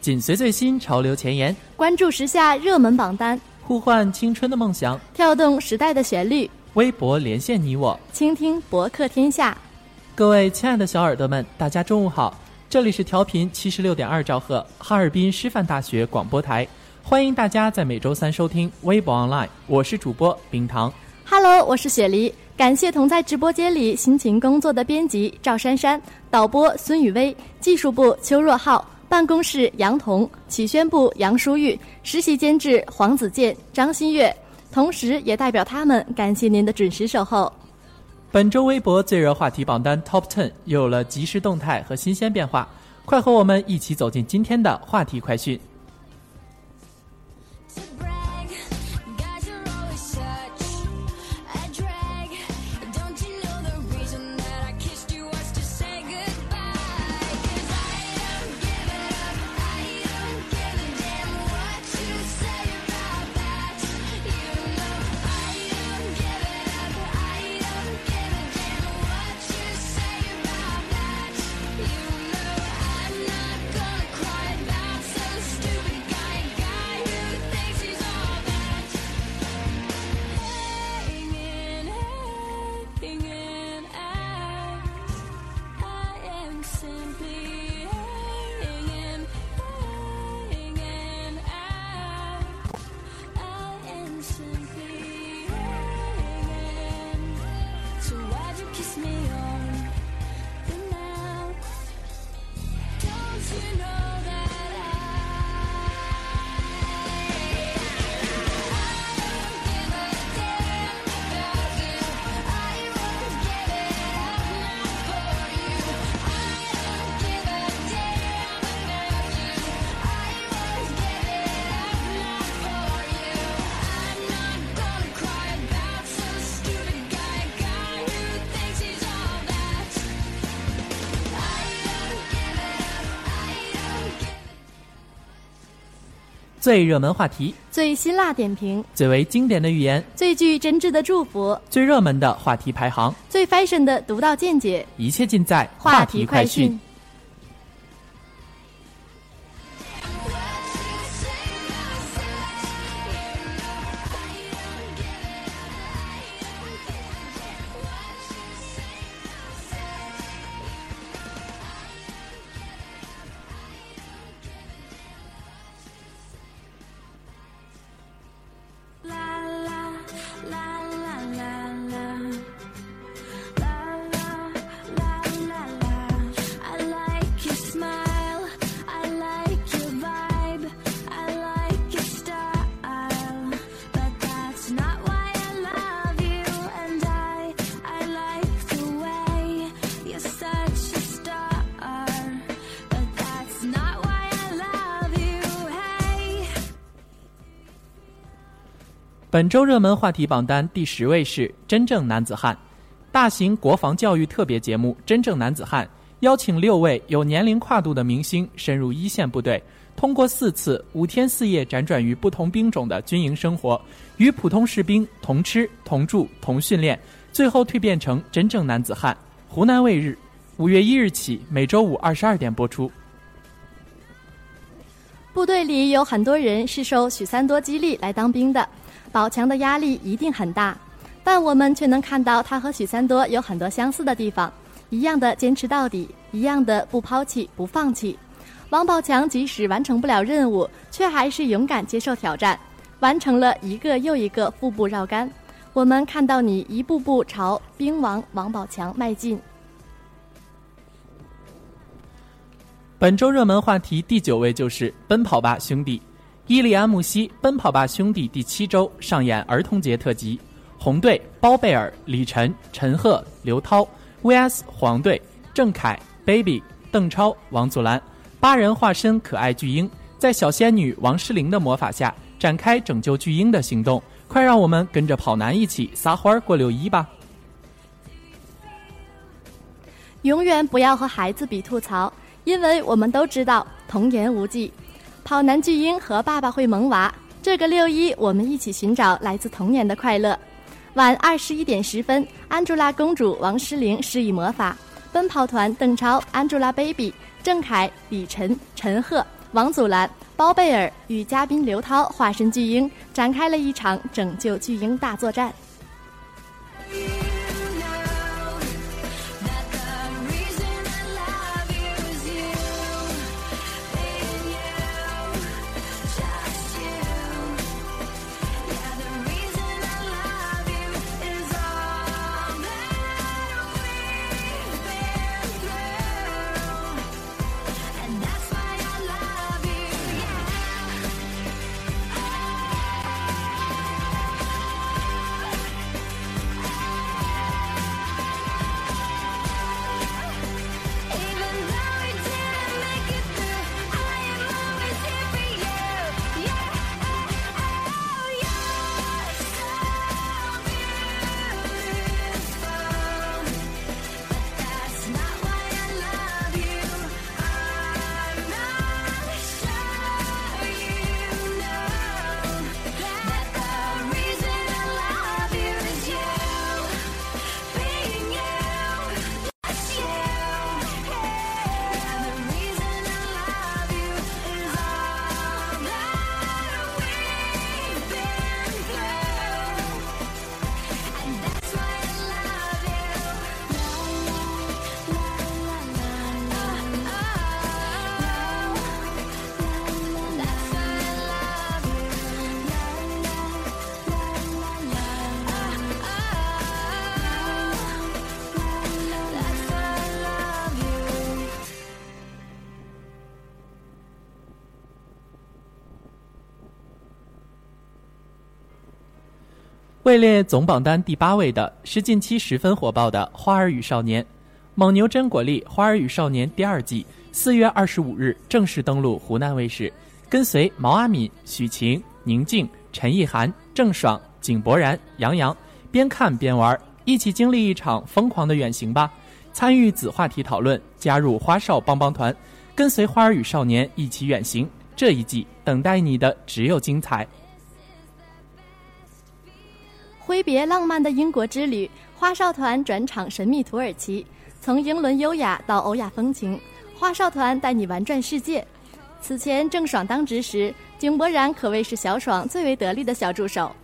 紧随最新潮流前沿，关注时下热门榜单，呼唤青春的梦想，跳动时代的旋律。微博连线你我，倾听博客天下。各位亲爱的小耳朵们，大家中午好！这里是调频七十六点二兆赫，哈尔滨师范大学广播台，欢迎大家在每周三收听微博 online，我是主播冰糖。Hello，我是雪梨。感谢同在直播间里辛勤工作的编辑赵珊珊、导播孙雨薇、技术部邱若浩。办公室杨彤、启宣部杨淑玉、实习监制黄子健、张新月，同时也代表他们感谢您的准时守候。本周微博最热话题榜单 Top Ten 有了及时动态和新鲜变化，快和我们一起走进今天的话题快讯。最热门话题，最辛辣点评，最为经典的语言，最具真挚的祝福，最热门的话题排行，最 fashion 的独到见解，一切尽在话题快讯。本周热门话题榜单第十位是《真正男子汉》，大型国防教育特别节目《真正男子汉》邀请六位有年龄跨度的明星深入一线部队，通过四次五天四夜辗转于不同兵种的军营生活，与普通士兵同吃同住同训练，最后蜕变成真正男子汉。湖南卫日，五月一日起每周五二十二点播出。部队里有很多人是受许三多激励来当兵的。宝强的压力一定很大，但我们却能看到他和许三多有很多相似的地方，一样的坚持到底，一样的不抛弃不放弃。王宝强即使完成不了任务，却还是勇敢接受挑战，完成了一个又一个腹部绕杆。我们看到你一步步朝兵王王宝强迈进。本周热门话题第九位就是《奔跑吧兄弟》。伊利安慕希《奔跑吧兄弟》第七周上演儿童节特辑，红队包贝尔、李晨、陈赫、刘涛 vs 黄队郑恺、baby、邓超、王祖蓝八人化身可爱巨婴，在小仙女王诗龄的魔法下展开拯救巨婴的行动。快让我们跟着跑男一起撒欢过六一吧！永远不要和孩子比吐槽，因为我们都知道童言无忌。跑男巨婴和爸爸会萌娃，这个六一我们一起寻找来自童年的快乐。晚二十一点十分，安朱拉公主王诗龄施以魔法，奔跑团邓超、Angelababy、郑恺、李晨、陈赫、王祖蓝、包贝尔与嘉宾刘涛化身巨婴，展开了一场拯救巨婴大作战。位列总榜单第八位的是近期十分火爆的《花儿与少年》，蒙牛真果粒《花儿与少年》第二季四月二十五日正式登陆湖南卫视，跟随毛阿敏、许晴、宁静、陈意涵、郑爽、井柏然、杨洋，边看边玩，一起经历一场疯狂的远行吧！参与子话题讨论，加入花少帮帮团，跟随《花儿与少年》一起远行。这一季等待你的只有精彩。挥别浪漫的英国之旅，花少团转场神秘土耳其，从英伦优雅到欧亚风情，花少团带你玩转世界。此前郑爽当值时，井柏然可谓是小爽最为得力的小助手。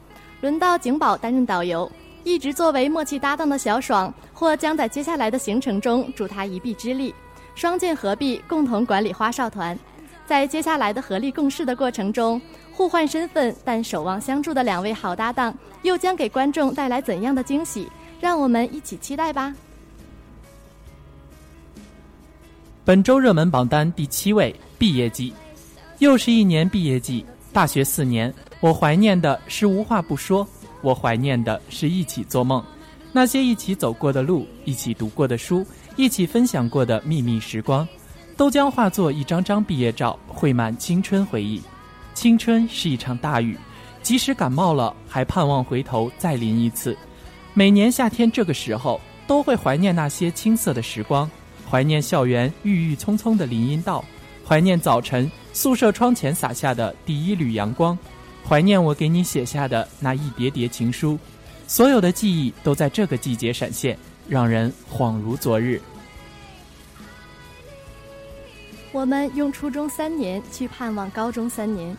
轮到景宝担任导游，一直作为默契搭档的小爽，或将在接下来的行程中助他一臂之力，双剑合璧，共同管理花少团。在接下来的合力共事的过程中。互换身份但守望相助的两位好搭档，又将给观众带来怎样的惊喜？让我们一起期待吧。本周热门榜单第七位，《毕业季》，又是一年毕业季。大学四年，我怀念的是无话不说，我怀念的是一起做梦，那些一起走过的路，一起读过的书，一起分享过的秘密时光，都将化作一张张毕业照，绘满青春回忆。青春是一场大雨，即使感冒了，还盼望回头再淋一次。每年夏天这个时候，都会怀念那些青涩的时光，怀念校园郁郁葱葱的林荫道，怀念早晨宿舍窗前洒下的第一缕阳光，怀念我给你写下的那一叠叠情书。所有的记忆都在这个季节闪现，让人恍如昨日。我们用初中三年去盼望高中三年，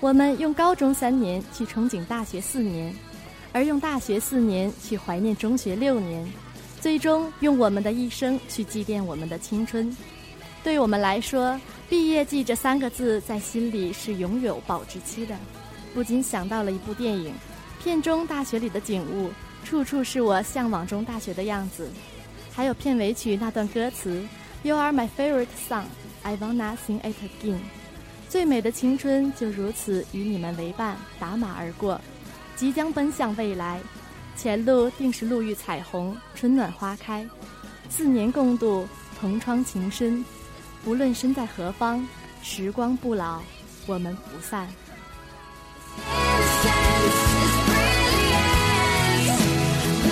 我们用高中三年去憧憬大学四年，而用大学四年去怀念中学六年，最终用我们的一生去祭奠我们的青春。对我们来说，“毕业季”这三个字在心里是永有保质期的，不禁想到了一部电影。片中大学里的景物，处处是我向往中大学的样子，还有片尾曲那段歌词：“You are my favorite song, I wanna sing it again。”最美的青春就如此与你们为伴，打马而过，即将奔向未来，前路定是路遇彩虹，春暖花开。四年共度，同窗情深，无论身在何方，时光不老，我们不散。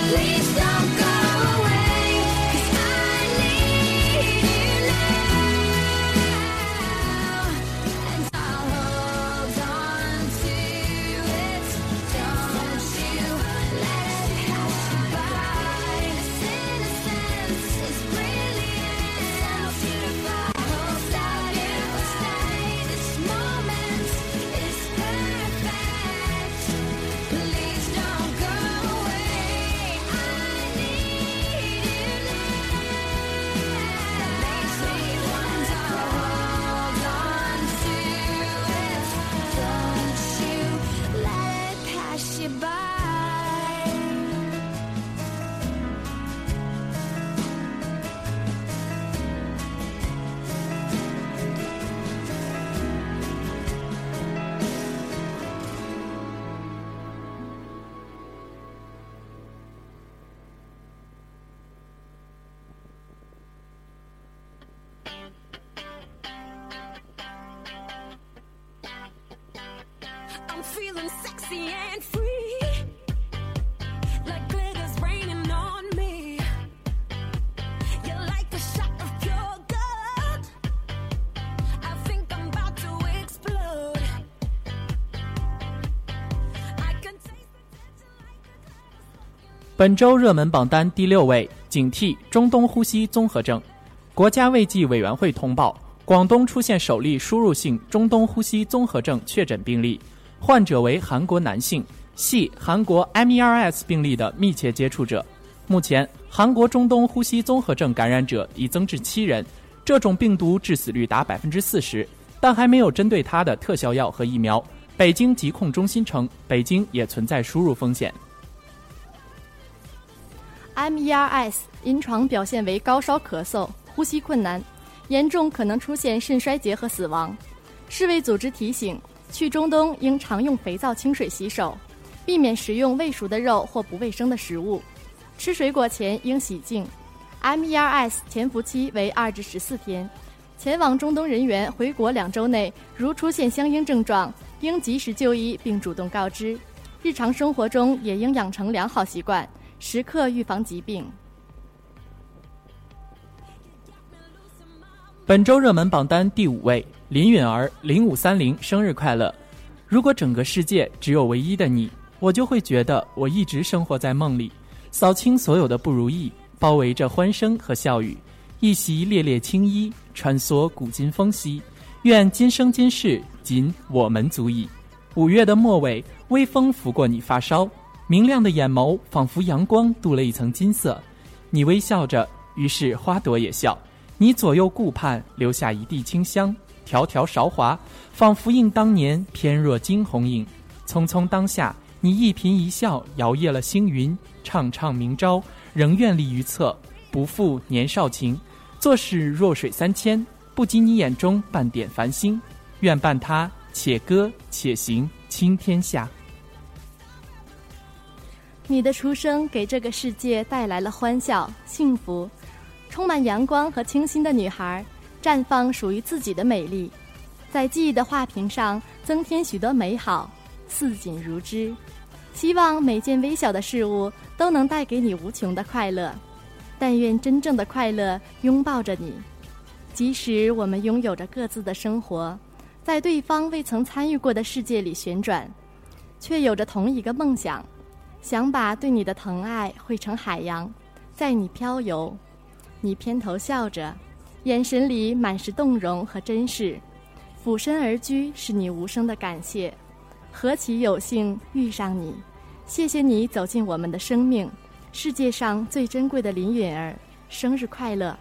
Please don't 本周热门榜单第六位，警惕中东呼吸综合症。国家卫计委员会通报，广东出现首例输入性中东呼吸综合症确诊病例，患者为韩国男性，系韩国 MERS 病例的密切接触者。目前，韩国中东呼吸综合症感染者已增至七人，这种病毒致死率达百分之四十，但还没有针对它的特效药和疫苗。北京疾控中心称，北京也存在输入风险。MERS 临床表现为高烧、咳嗽、呼吸困难，严重可能出现肾衰竭和死亡。世卫组织提醒，去中东应常用肥皂清水洗手，避免食用未熟的肉或不卫生的食物。吃水果前应洗净。MERS 潜伏期为二至十四天。前往中东人员回国两周内，如出现相应症状，应及时就医并主动告知。日常生活中也应养成良好习惯。时刻预防疾病。本周热门榜单第五位，林允儿零五三零生日快乐！如果整个世界只有唯一的你，我就会觉得我一直生活在梦里。扫清所有的不如意，包围着欢声和笑语，一袭烈烈青衣，穿梭古今风息。愿今生今世，仅我们足矣。五月的末尾，微风拂过你发梢。明亮的眼眸仿佛阳光镀了一层金色，你微笑着，于是花朵也笑。你左右顾盼，留下一地清香，条条韶华，仿佛映当年翩若惊鸿影。匆匆当下，你一颦一笑摇曳了星云。畅畅明朝，仍愿立于侧，不负年少情。做事弱水三千，不及你眼中半点繁星。愿伴他，且歌且行，倾天下。你的出生给这个世界带来了欢笑、幸福，充满阳光和清新的女孩，绽放属于自己的美丽，在记忆的画屏上增添许多美好。似锦如织。希望每件微小的事物都能带给你无穷的快乐。但愿真正的快乐拥抱着你，即使我们拥有着各自的生活，在对方未曾参与过的世界里旋转，却有着同一个梦想，想把对你的疼爱汇成海洋，在你漂游。你偏头笑着，眼神里满是动容和珍视。俯身而居，是你无声的感谢。何其有幸遇上你，谢谢你走进我们的生命。世界上最珍贵的林允儿，生日快乐！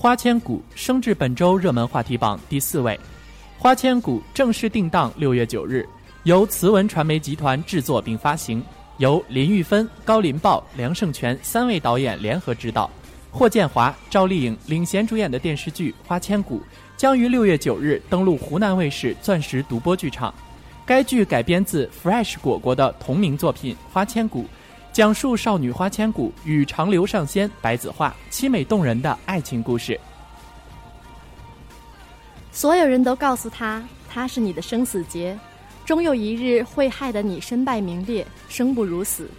花千骨升至本周热门话题榜第四位。花千骨正式定档六月九日，由慈文传媒集团制作并发行，由林玉芬、高林豹、梁胜全三位导演联合执导，霍建华、赵丽颖领衔主演的电视剧《花千骨》将于六月九日登陆湖南卫视钻石独播剧场。该剧改编自 Fresh 果果的同名作品《花千骨》。讲述少女花千骨与长留上仙白子画凄美动人的爱情故事。所有人都告诉他，他是你的生死劫，终有一日会害得你身败名裂，生不如死。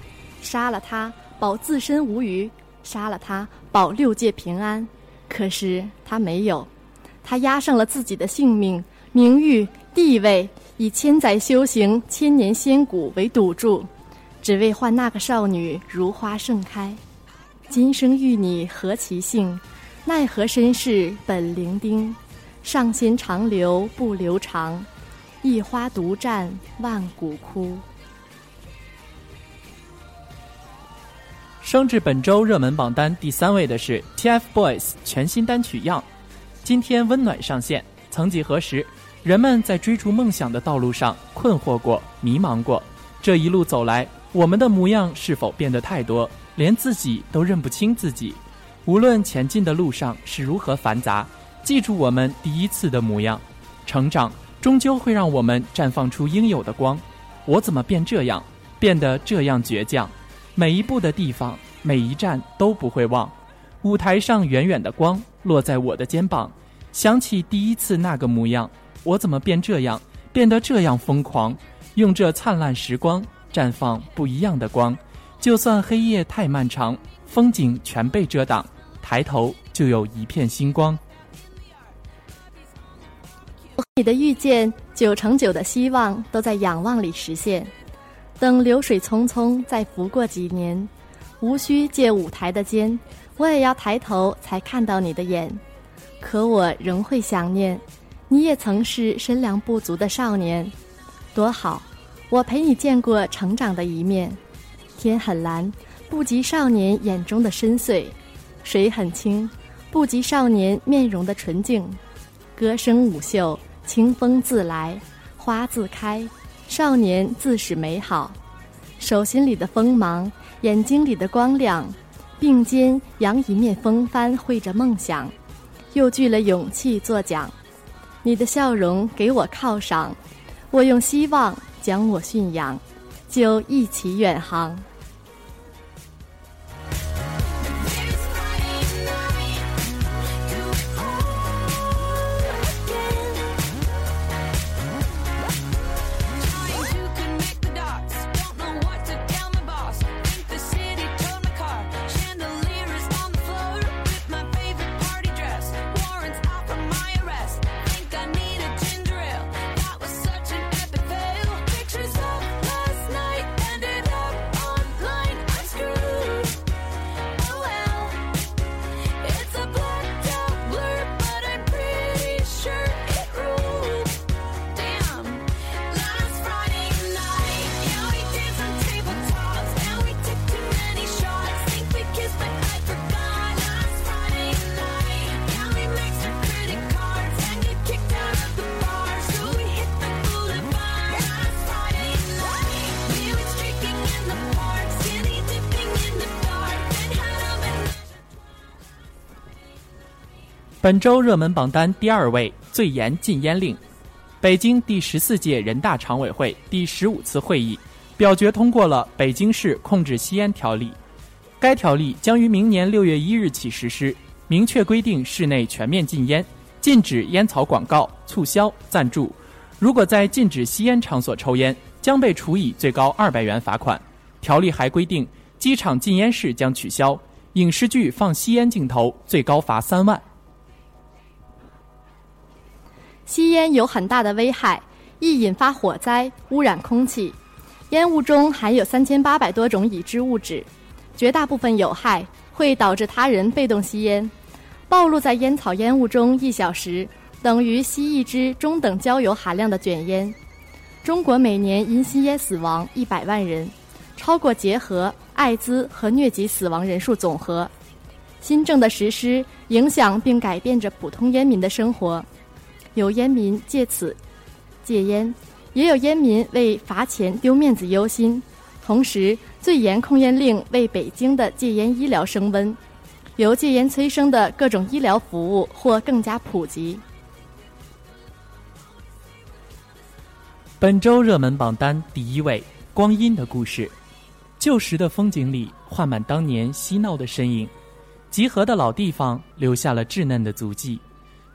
杀了他，保自身无虞；杀了他，保六界平安。可是他没有，他押上了自己的性命、名誉、地位，以千载修行、千年仙骨为赌注。只为换那个少女如花盛开，今生遇你何其幸，奈何身世本伶仃，上心长流不留长，一花独占万古枯。升至本周热门榜单第三位的是 TFBOYS 全新单曲《样》，今天温暖上线。曾几何时，人们在追逐梦想的道路上困惑过、迷茫过，这一路走来。我们的模样是否变得太多，连自己都认不清自己？无论前进的路上是如何繁杂，记住我们第一次的模样。成长终究会让我们绽放出应有的光。我怎么变这样，变得这样倔强？每一步的地方，每一站都不会忘。舞台上远远的光落在我的肩膀，想起第一次那个模样，我怎么变这样，变得这样疯狂？用这灿烂时光绽放不一样的光，就算黑夜太漫长，风景全被遮挡，抬头就有一片星光。你的遇见，九成九的希望都在仰望里实现。等流水匆匆再拂过几年，无需借舞台的肩，我也要抬头才看到你的眼。可我仍会想念，你也曾是身量不足的少年，多好！我陪你见过成长的一面。天很蓝，不及少年眼中的深邃；水很清，不及少年面容的纯净。歌声舞袖，清风自来，花自开，少年自是美好。手心里的锋芒，眼睛里的光亮，并肩扬一面风帆，绘着梦想。又聚了勇气作桨，你的笑容给我犒赏，我用希望讲我驯养，就一起远航。本周热门榜单第二位，最严禁烟令。北京第十四届人大常委会第十五次会议表决通过了《北京市控制吸烟条例》，该条例将于明年六月一日起实施，明确规定室内全面禁烟，禁止烟草广告、促销、赞助。如果在禁止吸烟场所抽烟，将被处以最高二百元罚款。条例还规定，机场禁烟室将取消，影视剧放吸烟镜头最高罚三万。吸烟有很大的危害，易引发火灾、污染空气。烟雾中含有三千八百多种已知物质，绝大部分有害，会导致他人被动吸烟。暴露在烟草烟雾中一小时，等于吸一支中等焦油含量的卷烟。中国每年因吸烟死亡一百万人，超过结核、艾滋和疟疾死亡人数总和。新政的实施影响并改变着普通烟民的生活。有烟民借此戒烟，也有烟民为罚钱丢面子忧心。同时，最严控烟令为北京的戒烟医疗升温，由戒烟催生的各种医疗服务或更加普及。本周热门榜单第一位，《光阴的故事》。旧时的风景里画满当年嬉闹的身影，集合的老地方留下了稚嫩的足迹。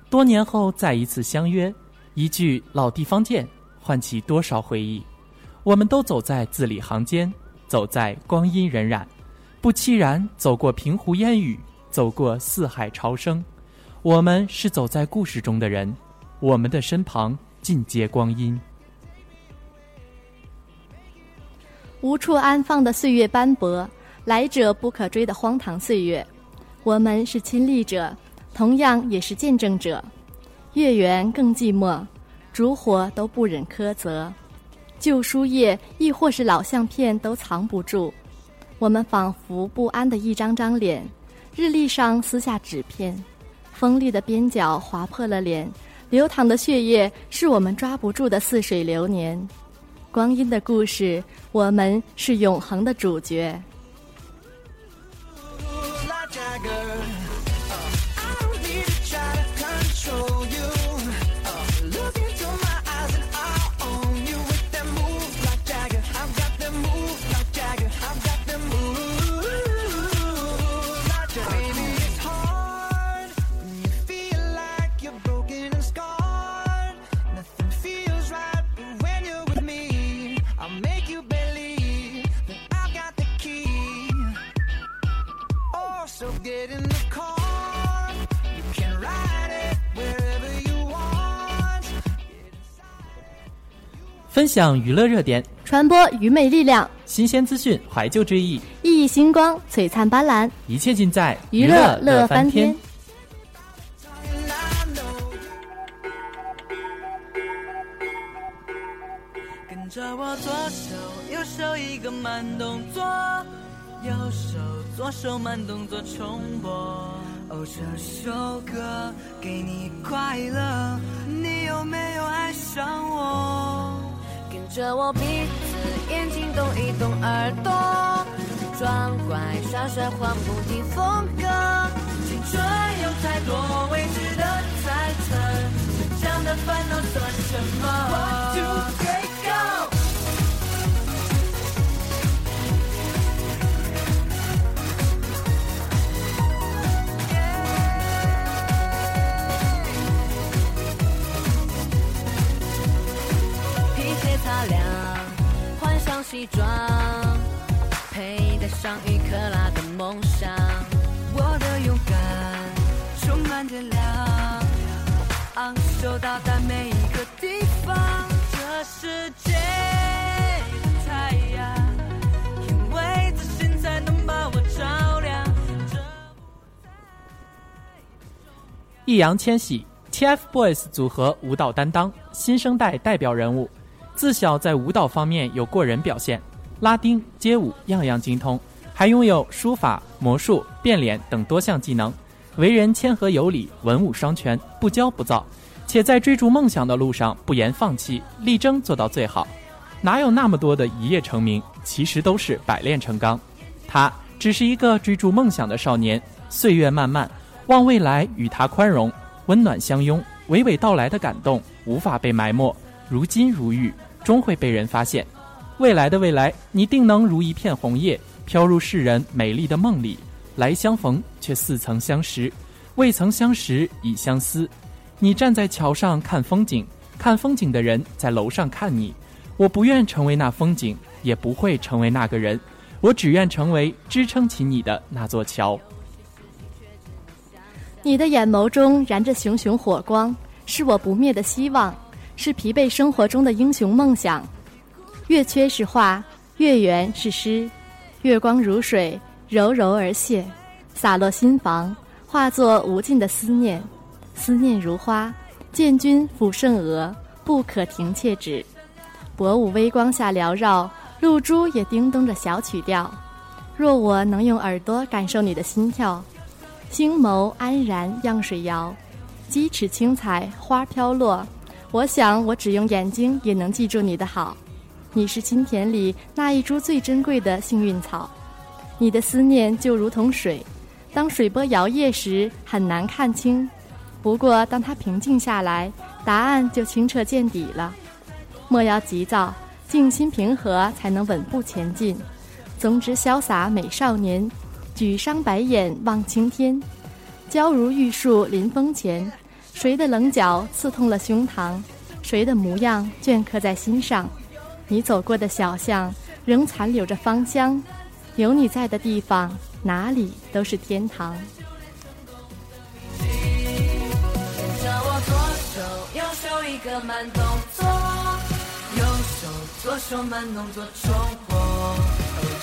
多年后再一次相约，一句“老地方见”，唤起多少回忆。我们都走在字里行间，走在光阴荏苒，不期然走过平湖烟雨，走过四海潮生。我们是走在故事中的人，我们的身旁尽皆光阴。无处安放的岁月斑驳，来者不可追的荒唐岁月。我们是亲历者。同样也是见证者，月圆更寂寞，烛火都不忍苛责，旧书页亦或是老相片都藏不住，我们仿佛不安的一张张脸，日历上撕下纸片，锋利的边角划破了脸，流淌的血液是我们抓不住的似水流年，光阴的故事，我们是永恒的主角。分享娱乐热点，传播愚昧力量，新鲜资讯，怀旧之意，熠熠星光，璀璨斑斓，一切尽在娱乐乐翻天。跟着我左手右手一个慢动作，右手左手慢动作重播。哦，这首歌给你快乐，你有没有爱上我？着我鼻子眼睛动一动耳朵，装乖耍帅换不停风格。青春有太多未知的猜测，成长的烦恼算什么？One two three 西装，佩戴上一克拉的梦想。我的勇敢充满着亮，昂首到达每一个地方。这世界的太阳，因为自信才能把我照亮。这易烊千玺，TFBOYS 组合舞蹈担当，新生代代表人物。自小在舞蹈方面有过人表现，拉丁、街舞样样精通，还拥有书法、魔术、变脸等多项技能。为人谦和有礼，文武双全，不骄不躁，且在追逐梦想的路上不言放弃，力争做到最好。哪有那么多的一夜成名？其实都是百炼成钢。他只是一个追逐梦想的少年，岁月漫漫，望未来与他宽容，温暖相拥，娓娓道来的感动无法被埋没，如金如玉，终会被人发现。未来的未来，你定能如一片红叶，飘入世人美丽的梦里。来相逢，却似曾相识；未曾相识，已相思。你站在桥上看风景，看风景的人在楼上看你。我不愿成为那风景，也不会成为那个人，我只愿成为支撑起你的那座桥。你的眼眸中燃着熊熊火光，是我不灭的希望，是疲惫生活中的英雄梦想。月缺是画，月圆是诗，月光如水，柔柔而泻，洒落心房，化作无尽的思念。思念如花，见君俯圣额，不可停切止。薄雾微光下缭绕，露珠也叮咚着小曲调。若我能用耳朵感受你的心跳。星眸安然，漾水摇，鸡翅青彩，花飘落。我想，我只用眼睛也能记住你的好。你是金田里那一株最珍贵的幸运草。你的思念就如同水，当水波摇曳时很难看清，不过当它平静下来，答案就清澈见底了。莫要急躁，静心平和，才能稳步前进。总之潇洒美少年。举觞白眼望青天，娇如玉树临风前。谁的棱角刺痛了胸膛？谁的模样镌刻在心上？你走过的小巷仍残留着芳香，有你在的地方，哪里都是天堂。左手右手一个慢动作，右手左手慢动作重播。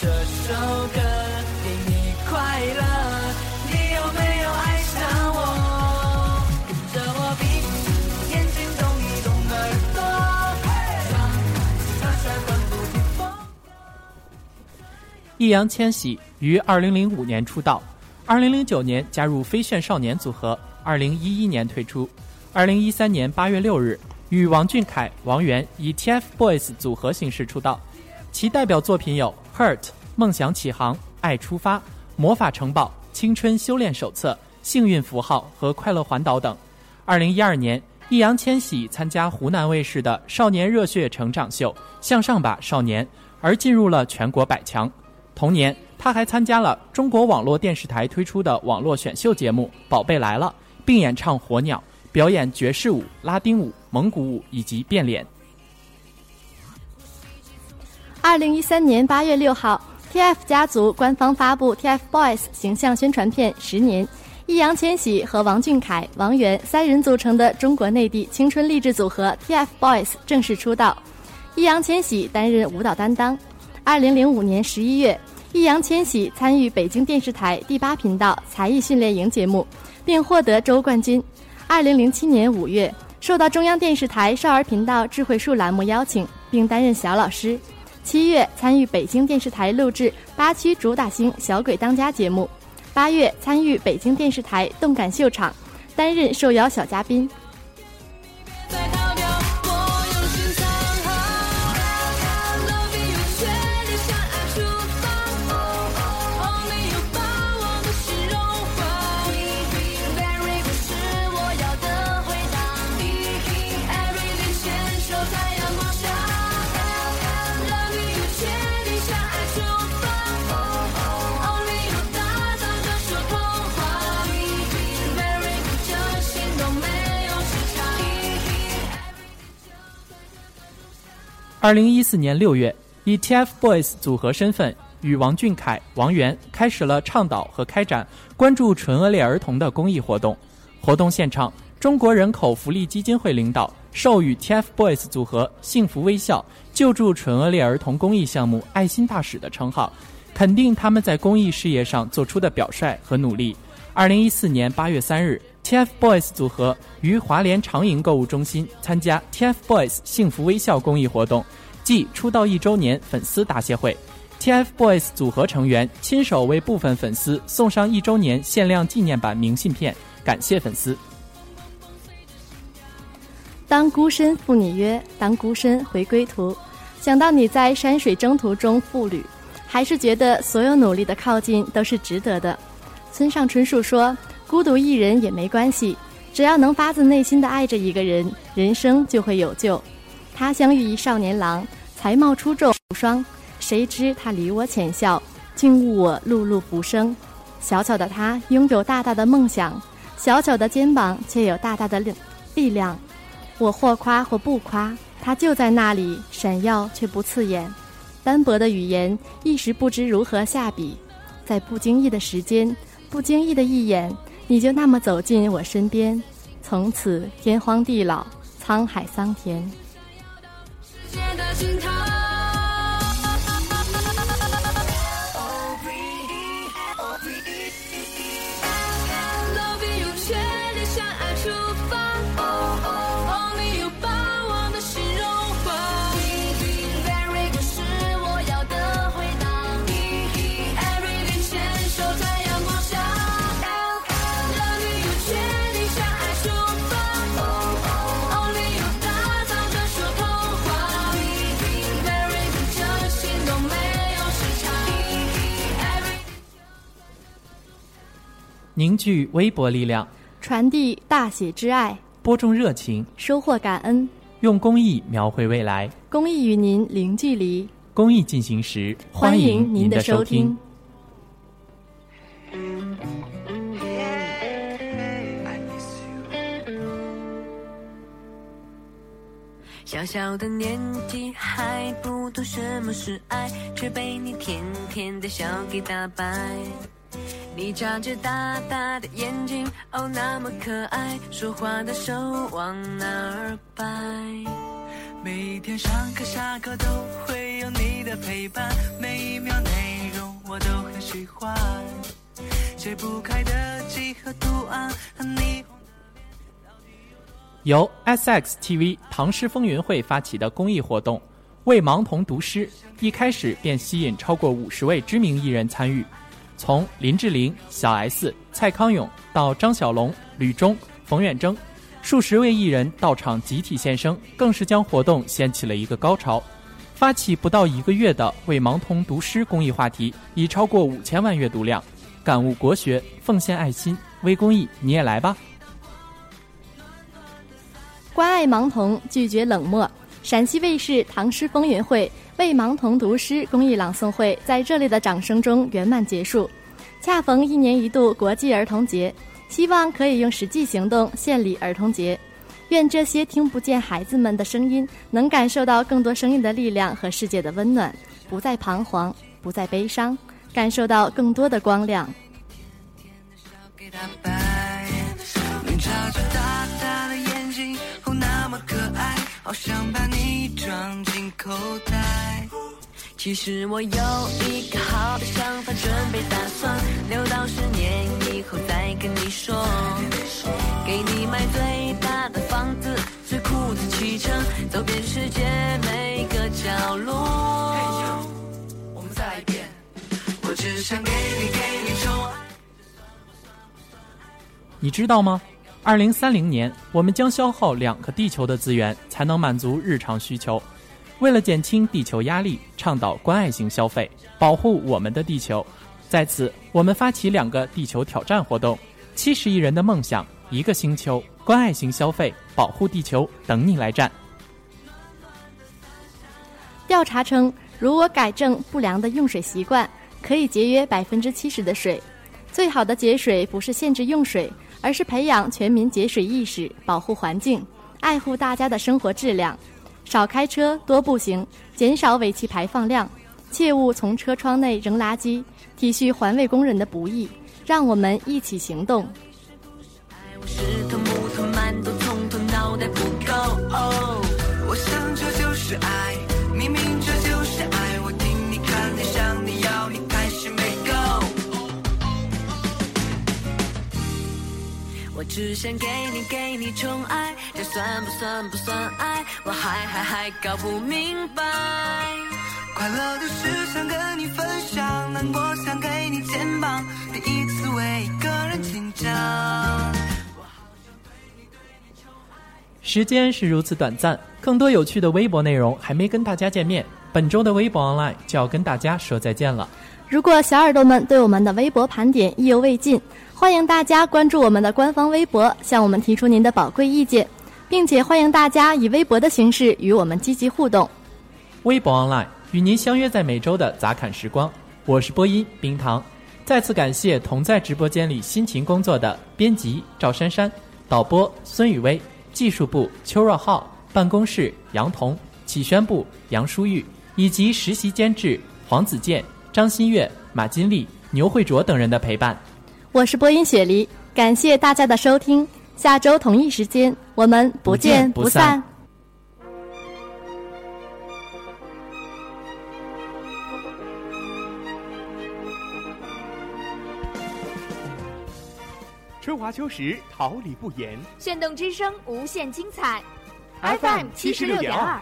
这首歌给你快乐，易烊千玺于二零零五年出道，二零零九年加入飞炫少年组合，二零一一年退出，二零一三年八月六日与王俊凯、王源以 TFBOYS 组合形式出道，其代表作品有《Hurt》、《梦想起航》、《爱出发》、《魔法城堡》、《青春修炼手册》、《幸运符号》和《快乐环岛》等。二零一二年，易烊千玺参加湖南卫视的少年热血成长秀《向上吧少年》，而进入了全国百强。同年，他还参加了中国网络电视台推出的网络选秀节目《宝贝来了》，并演唱《火鸟》，表演爵士舞、拉丁舞、蒙古舞以及变脸。二零一三年八月六号，TF 家族官方发布 TFBOYS 形象宣传片《十年》，易烊千玺和王俊凯、王源三人组成的中国内地青春励志组合 TFBOYS 正式出道。易烊千玺担任舞蹈担当。二零零五年十一月，易烊千玺参与北京电视台第八频道才艺训练营节目，并获得周冠军。二零零七年五月，受到中央电视台少儿频道智慧树栏目邀请，并担任小老师。七月参与北京电视台录制八区主打星《小鬼当家》节目，八月参与北京电视台动感秀场，担任受邀小嘉宾。二零一四年六月，以 TFBOYS 组合身份与王俊凯、王源开始了倡导和开展关注唇腭裂儿童的公益活动。活动现场，中国人口福利基金会领导授予 TFBOYS 组合“幸福微笑”救助唇腭裂儿童公益项目爱心大使的称号，肯定他们在公益事业上做出的表率和努力。二零一四年八月三日，TFBOYS 组合于华联长盈购物中心参加 TFBOYS 幸福微笑公益活动，暨出道一周年粉丝答谢会。TFBOYS 组合成员亲手为部分粉丝送上一周年限量纪念版明信片，感谢粉丝。当孤身赴你约，当孤身回归途。想到你在山水征途中赴旅，还是觉得所有努力的靠近都是值得的。村上春树说：“孤独一人也没关系，只要能发自内心的爱着一个人，人生就会有救。”他相遇一少年郎，才貌出众无双，谁知他离我浅笑，竟误我碌碌浮生。小小的他拥有大大的梦想，小小的肩膀却有大大的力力量。我或夸或不夸，他就在那里，闪耀却不刺眼。单薄的语言，一时不知如何下笔，在不经意的时间，不经意的一眼，你就那么走进我身边，从此天荒地老，沧海桑田。凝聚微薄力量，传递大写之爱，播种热情，收获感恩，用公益描绘未来。公益与您零距离。公益进行时，欢迎迎您的收听。小小的年纪还不懂什么是爱，却被你甜甜的笑给打败。你眨着大大的眼睛，哦，那么可爱，说话的手往哪儿摆？每一天上课下课都会有你的陪伴，每一秒内容我都很喜欢。解不开的几何图案和霓虹。由 SX TV 唐诗风云会发起的公益活动“为盲童读诗”，一开始便吸引超过五十位知名艺人参与，从林志玲、小 S、蔡康永到张小龙、吕中、冯远征，数十位艺人到场集体献声，更是将活动掀起了一个高潮。发起不到一个月的“为盲童读诗”公益话题，已超过五千万阅读量。感悟国学，奉献爱心，微公益，你也来吧！关爱盲童，拒绝冷漠。陕西卫视唐诗风云会为盲童读诗公益朗诵会在热烈的掌声中圆满结束。恰逢一年一度国际儿童节，希望可以用实际行动献礼儿童节。愿这些听不见孩子们的声音，能感受到更多声音的力量和世界的温暖，不再彷徨，不再悲伤，感受到更多的光亮。好想把你装进口袋。其实我有一个好的想法，准备打算留到十年以后再跟你说。给你买最大的房子，最酷的汽车，走遍世界每个角落。我们再一遍，我只想给你给你宠爱。你知道吗？二零三零年，我们将消耗两个地球的资源，才能满足日常需求。为了减轻地球压力，倡导关爱型消费，保护我们的地球，在此，我们发起两个地球挑战活动：七十亿人的梦想，一个星球，关爱型消费，保护地球，等你来战。调查称，如果改正不良的用水习惯，可以节约百分之七十的水。最好的节水不是限制用水，而是培养全民节水意识，保护环境，爱护大家的生活质量。少开车，多步行，减少尾气排放量，切勿从车窗内扔垃圾，体恤环卫工人的不易。让我们一起行动。我想这就是爱，只想给你给你宠爱，这算不算不算爱？我还还还搞不明白。快乐的事想跟你分享，难过想给你肩膀，第一次为一个人紧张。时间是如此短暂，更多有趣的微博内容还没跟大家见面。本周的微博 online 就要跟大家说再见了。如果小耳朵们对我们的微博盘点意犹未尽，欢迎大家关注我们的官方微博，向我们提出您的宝贵意见，并且欢迎大家以微博的形式与我们积极互动。微博 online 与您相约在每周的杂侃时光，我是播音冰糖。再次感谢同在直播间里辛勤工作的编辑赵珊珊、导播孙雨薇、技术部邱若浩、办公室杨彤、启宣部杨淑玉以及实习监制黄子健、张馨月、马金丽、牛慧卓等人的陪伴。我是播音雪梨，感谢大家的收听，下周同一时间我们不见不散。春华秋实，桃李不言。炫动之声，无限精彩。FM 七十六点二。